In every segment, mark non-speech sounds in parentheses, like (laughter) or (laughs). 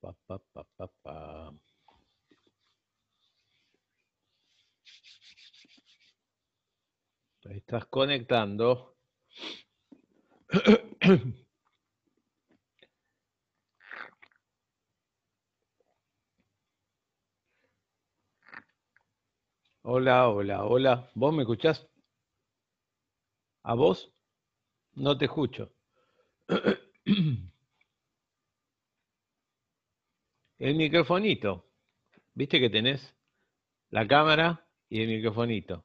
Pa, pa, pa, estás conectando. Hola, hola, hola. ¿Vos me escuchás? ¿A vos? No te escucho. El microfonito. ¿Viste que tenés la cámara y el microfonito?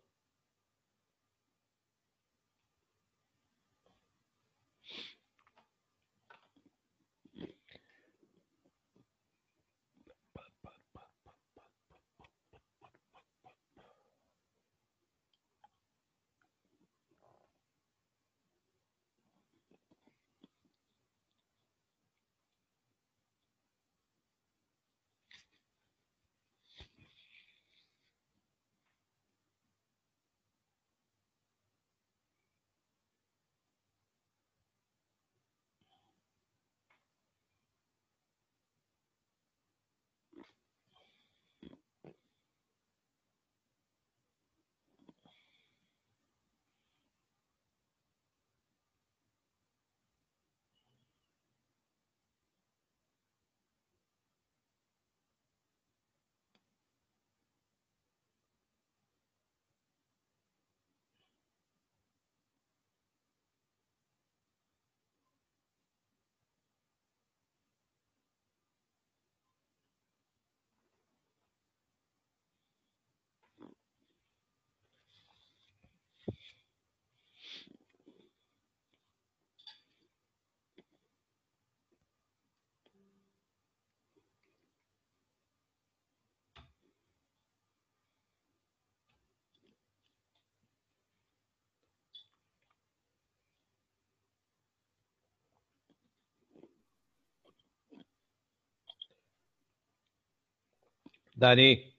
Dani,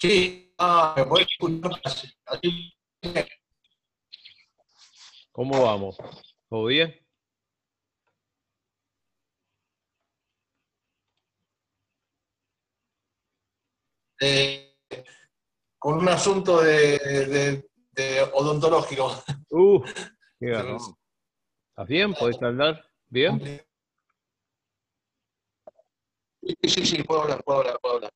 Sí, ah, me voy a. ¿cómo vamos? ¿Todo bien? Eh, con un asunto de, de- de odontológico. Uh, (laughs) qué. ¿Estás bien? ¿Podés hablar? ¿Bien? Sí, sí, sí, puedo hablar, puedo hablar, puedo hablar.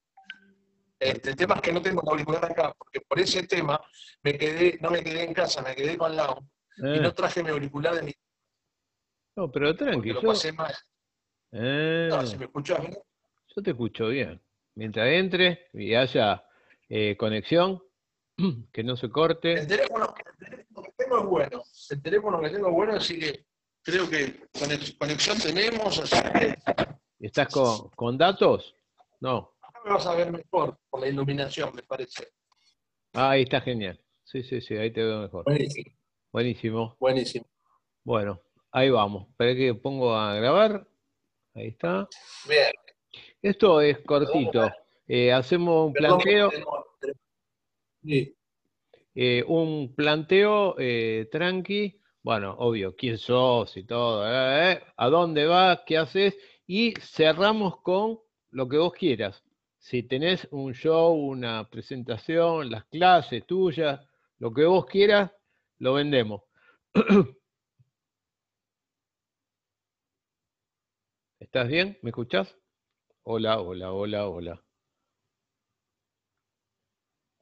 Este, el tema es que no tengo el auricular acá, porque por ese tema me quedé, no me quedé en casa, me quedé con y Eh, no traje mi auricular de mi no, pero porque tranqui, lo pasé mal. eh, No, si me escuchás bien. yo te escucho bien. Mientras entre y haya eh, conexión, (clears throat) que no se El corte. teléfono, el teléfono que tengo es bueno. El teléfono que tengo es bueno, así que creo que conex- conexión tenemos, así que ¿Estás con, con datos? No. acá me vas a ver mejor por la iluminación, me parece. Ah, ahí está genial. Sí, sí, sí, ahí te veo mejor. Buenísimo, Buenísimo. buenísimo. Bueno, ahí vamos. Espera que pongo a grabar. Ahí está. Bien. Esto es cortito. Eh, hacemos un Perdón, planteo, Sí. eh, un planteo eh, tranqui. Bueno, obvio, quién sos y todo, eh, a dónde vas, qué haces, y cerramos con lo que vos quieras. Si tenés un show, una presentación, las clases tuyas, lo que vos quieras, lo vendemos. (clears throat) ¿Estás bien? ¿Me escuchás? Hola, hola, hola, hola.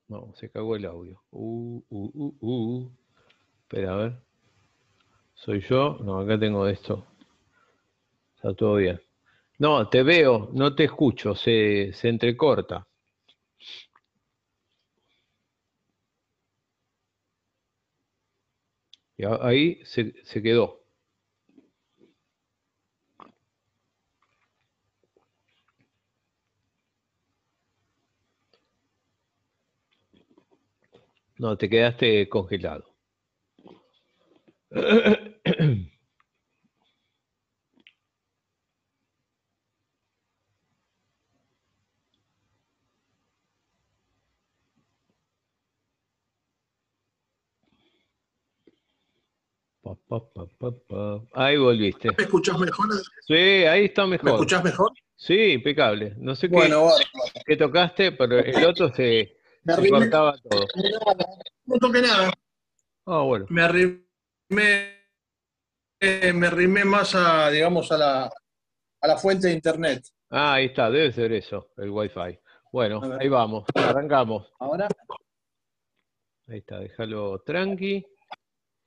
No, se cagó el audio. Uh, uh, uh, uh. Espera, a ver. ¿Soy yo? No, acá tengo esto. Está todo bien. No, te veo, no te escucho, se, se entrecorta. Y ahí se, se quedó. No, te quedaste congelado. (clears throat) (clears throat) Pa, pa, pa, pa, pa. Ahí volviste. ¿Me escuchás mejor? Sí, ahí está ¿Me mejor. escuchás mejor? Sí, impecable. No sé qué, Bueno, qué tocaste, pero el otro se, Me se cortaba todo. No toqué nada. Ah, bueno. Me arrimé, eh, me arrimé más a, digamos, a la, a la fuente de internet. Ah, ahí está, debe ser eso, el Wi-Fi. Bueno, ahí vamos, arrancamos. Ahora Ahí está, déjalo tranqui.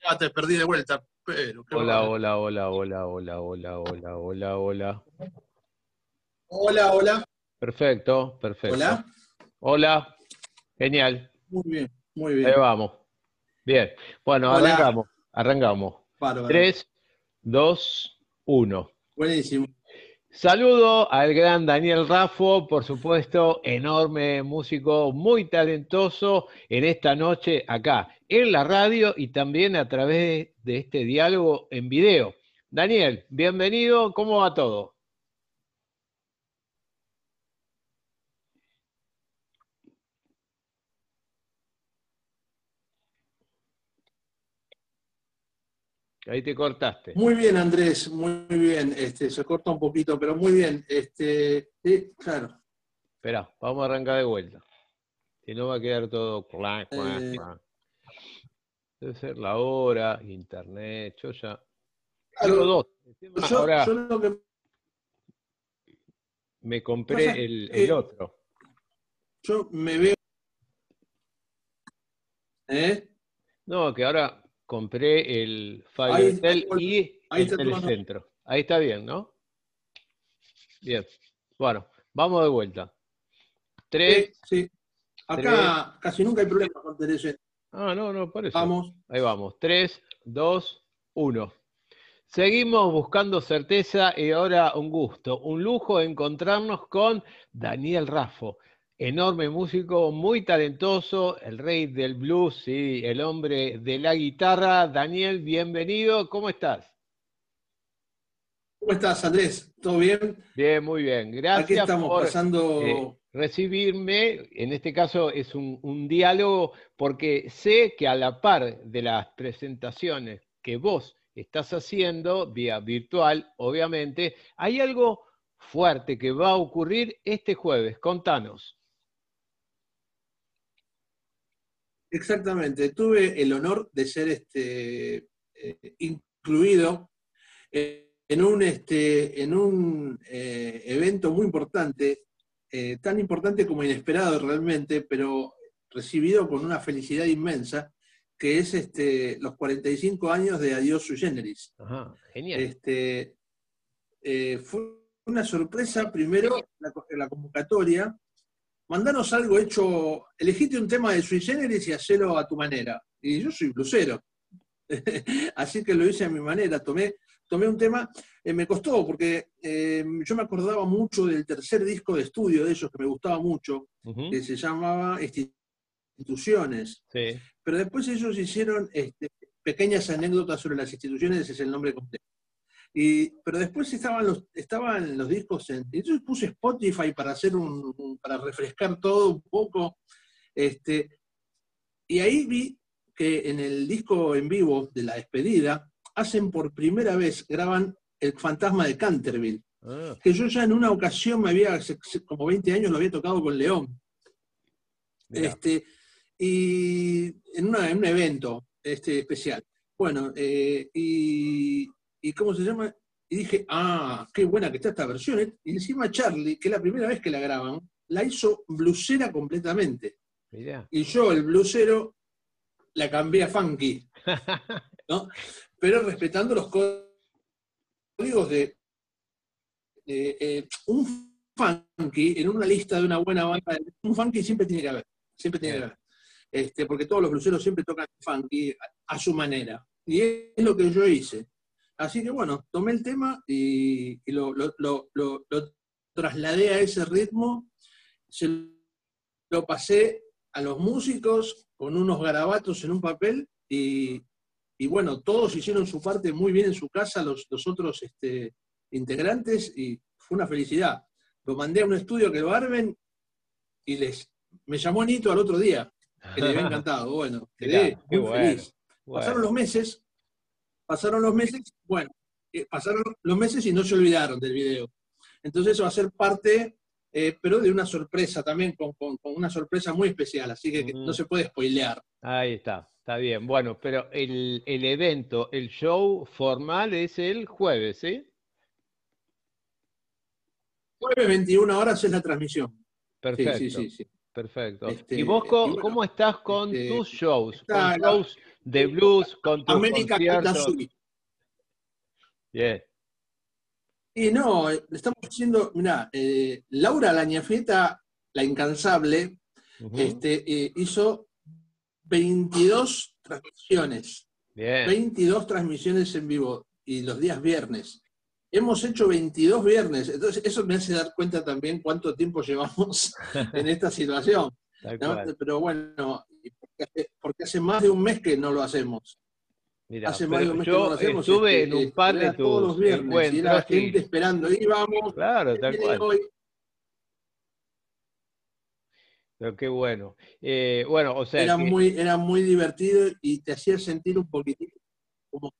Ya te perdí de vuelta, pero Hola, hola, hola, hola, hola, hola, hola, hola, hola. hola, hola, Perfecto, perfecto. hola. Hola, genial. Muy bien, muy Ahí bien. vamos. Bien. Bueno, Hola. arrancamos, arrancamos. Bárbaro. 3, 2, 1. Buenísimo. Saludo al gran Daniel Raffo, por supuesto, enorme músico, muy talentoso en esta noche acá, en la radio y también a través de este diálogo en video. Daniel, bienvenido, ¿cómo va todo? Ahí te cortaste. Muy bien, Andrés, muy bien. Este, se corta un poquito, pero muy bien. Este, claro. Espera, vamos a arrancar de vuelta. Si no va a quedar todo. Eh. Debe ser la hora, internet, yo ya. Claro, Tengo dos. Yo, Ahora yo lo que me compré pasa el, el otro. yo me veo. ¿Eh? No, que ahora compré el ahí- y ahí el. Telecentro. Ahí está bien, ¿no? Bien. Bueno, vamos de vuelta. Tres. Sí, sí. Acá casi nunca hay problema con Teresa. Ah, no, no, por eso. Vamos. Ahí vamos. 3, 2, 1. Seguimos buscando certeza y ahora un gusto, un lujo encontrarnos con Daniel Raffo, enorme músico, muy talentoso, el rey del blues, sí, el hombre de la guitarra. Daniel, bienvenido, ¿cómo estás? ¿Cómo estás, Andrés? ¿Todo bien? Bien, muy bien. Gracias Aquí estamos por, pasando. eh, recibirme, en este caso es un, diálogo, porque sé que a la par de las presentaciones que vos estás haciendo, vía virtual, obviamente, hay algo fuerte que va a ocurrir este jueves. Contanos. Exactamente, tuve el honor de ser este, eh, incluido en un, este, en un eh, evento muy importante eh, tan importante como inesperado realmente, pero recibido con una felicidad inmensa, que es este, los 45 años de Adiós Sui Generis. genial. Este, eh, fue una sorpresa, primero, la, convocatoria. Mandanos algo hecho, elegiste un tema de Sui Generis y hacelo a tu manera. Y yo soy blusero. (laughs) Así que lo hice a mi manera, tomé tomé un tema, eh, me costó porque eh, yo me acordaba mucho del tercer disco de estudio de ellos que me gustaba mucho, que se llamaba Instituciones. Pero después ellos hicieron este, pequeñas anécdotas sobre las instituciones, ese es el nombre completo. Y, pero después estaban los, estaban los discos en. Entonces puse Spotify para hacer un, para refrescar todo un poco. Este, y ahí vi que en el disco en vivo de la despedida hacen por primera vez, graban El fantasma de Canterville, ah. que yo ya en una ocasión me había, como 20 años lo había tocado con León. Este, y en, un evento este, especial. Bueno, eh, y, ¿cómo se llama? Y dije, ah, qué buena que está esta versión. ¿eh? Y encima Charlie, que es la primera vez que la graban, la hizo blusera completamente. Y yo, el blusero, la cambié a funky. (laughs) ¿no? pero respetando los códigos de eh, un funky en una lista de una buena banda, un funky siempre tiene que haber, siempre tiene que haber. Este, porque todos los bluseros siempre tocan funky a, su manera. Y es lo que yo hice. Así que bueno, tomé el tema y, lo, trasladé a ese ritmo, se lo pasé a los músicos con unos garabatos en un papel y, y bueno, todos hicieron su parte muy bien en su casa, los, otros este, integrantes, y fue una felicidad. Lo mandé a un estudio que lo armen y les me llamó Nito al otro día, que le había (laughs) encantado. Bueno, quedé muy feliz. Pasaron los meses, pasaron los meses, bueno, eh, pasaron los meses y no se olvidaron del video. Entonces eso va a ser parte, eh, pero de una sorpresa también, con, una sorpresa muy especial, así que no se puede spoilear. Ahí está. Está bien, bueno, pero el, evento, el show formal es el jueves, ¿sí? Jueves 21 horas es la transmisión. Perfecto. Sí, sí, sí, Perfecto. Este, ¿Y vos cómo, estás con este, tus shows? Con shows de blues, con tus América conciertos. Bien. Y no, estamos haciendo, mira, eh, Laura Lañafeta, la incansable, este, eh, hizo 22 transmisiones. 22 transmisiones en vivo y los días viernes. Hemos hecho 22 viernes, entonces eso me hace dar cuenta también cuánto tiempo llevamos (laughs) en esta situación. Pero bueno, porque hace, más de un mes que no lo hacemos. Hace más de un mes que no hacemos. Estuve este, en un par de todos los viernes y la gente esperando, y vamos. Claro, tal cual. Pero qué bueno. Eh, bueno, o sea. Era, muy, era muy divertido y te hacía sentir un poquitito como,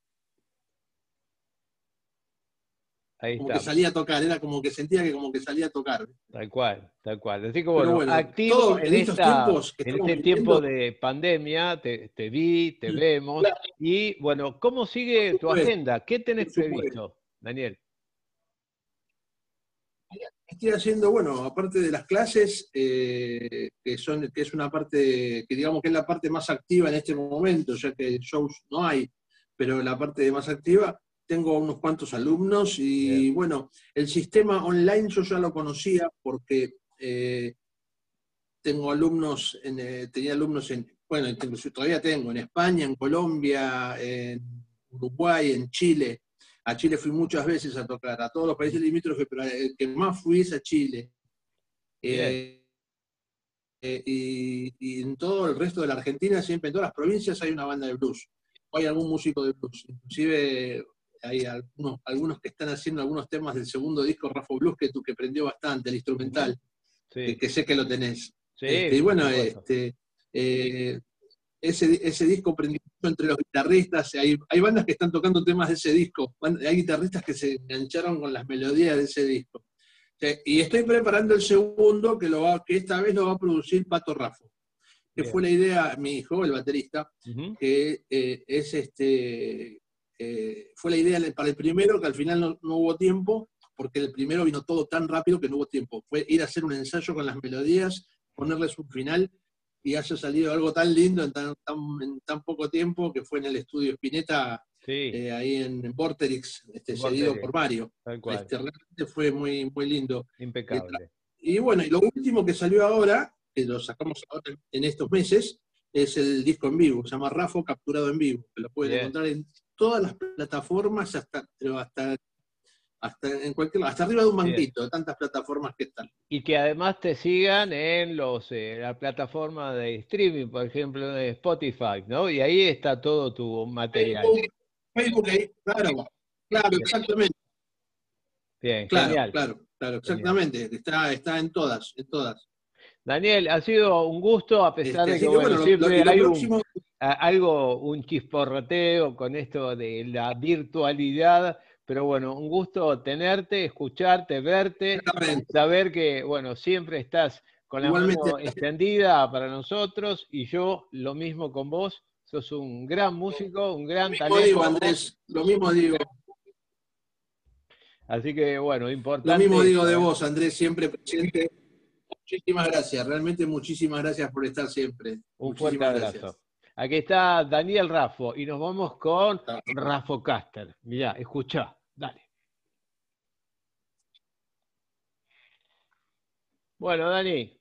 Ahí como que salía a tocar, era como que sentía que como que salía a tocar. Tal cual, tal cual. Así que bueno, activo en, estos tiempos en este tiempo de pandemia, te, vi, te vemos. Y bueno, ¿cómo sigue tu agenda? ¿Qué tenés previsto, Daniel? Estoy haciendo, bueno, aparte de las clases, eh, que, son, que es una parte, que digamos que es la parte más activa en este momento, ya que shows no hay, pero la parte más activa, tengo unos cuantos alumnos y bueno, el sistema online yo ya lo conocía porque eh, tengo alumnos, en, eh, tenía alumnos en, bueno, todavía tengo en España, en Colombia, en Uruguay, en Chile, a Chile fui muchas veces a tocar, a todos los países limítrofes, pero el que más fui es a Chile. Eh, eh, y, en todo el resto de la Argentina, siempre en todas las provincias hay una banda de blues. O hay algún músico de blues. Inclusive hay algunos, algunos que están haciendo algunos temas del segundo disco, Rafa Blues, que, que prendió bastante, el instrumental. que, que sé que lo tenés. Sí, Este, y bueno, este, eh, ese, ese disco prendió entre los guitarristas, hay, hay bandas que están tocando temas de ese disco, hay guitarristas que se engancharon con las melodías de ese disco. Y estoy preparando el segundo, que, lo va, que esta vez lo va a producir Pato Raffo, que Bien. fue la idea, mi hijo, el baterista, que eh, es este, eh, fue la idea para el primero, que al final no, no hubo tiempo, porque el primero vino todo tan rápido que no hubo tiempo. Fue ir a hacer un ensayo con las melodías, ponerles un final y haya salido algo tan lindo en tan, tan- en tan poco tiempo que fue en el estudio Spinetta, Sí, eh, ahí en Vorterix, este, por Mario. Este, realmente fue muy, muy lindo. Impecable. Y bueno, y lo último que salió ahora, que lo sacamos ahora en estos meses, es el disco en vivo, se llama Rafo Capturado en Vivo, que lo pueden Bien. encontrar en todas las plataformas, hasta, pero hasta, hasta, en cualquier, hasta arriba de un banquito, de tantas plataformas que están. Y que además te sigan en los eh, la plataforma de streaming, por ejemplo, de Spotify, ¿no? Y ahí está todo tu material. Facebook, Facebook, ahí, claro, claro, exactamente, Bien, claro, genial. claro, claro, exactamente, está, está en todas, en todas. Daniel, ha sido un gusto, a pesar Este, de que, que, bueno, bueno, lo- siempre lo- lo hay próximo- algo, un chisporroteo con esto de la virtualidad, pero bueno, un gusto tenerte, escucharte, verte, saber que, bueno, siempre estás con la Igualmente. mano extendida para nosotros y yo lo mismo con vos, sos un gran músico, un gran Lo mismo digo, talento, Andrés, lo mismo digo, así que bueno, importante. lo mismo digo de ¿eh? vos, Andrés, siempre presente. Muchísimas gracias, realmente muchísimas gracias por estar siempre. Un fuerte Muchísimas abrazo. gracias. Aquí está Daniel Rafo y nos vamos con. Rafo Caster. Mirá, escuchá, dale. Bueno, Dani,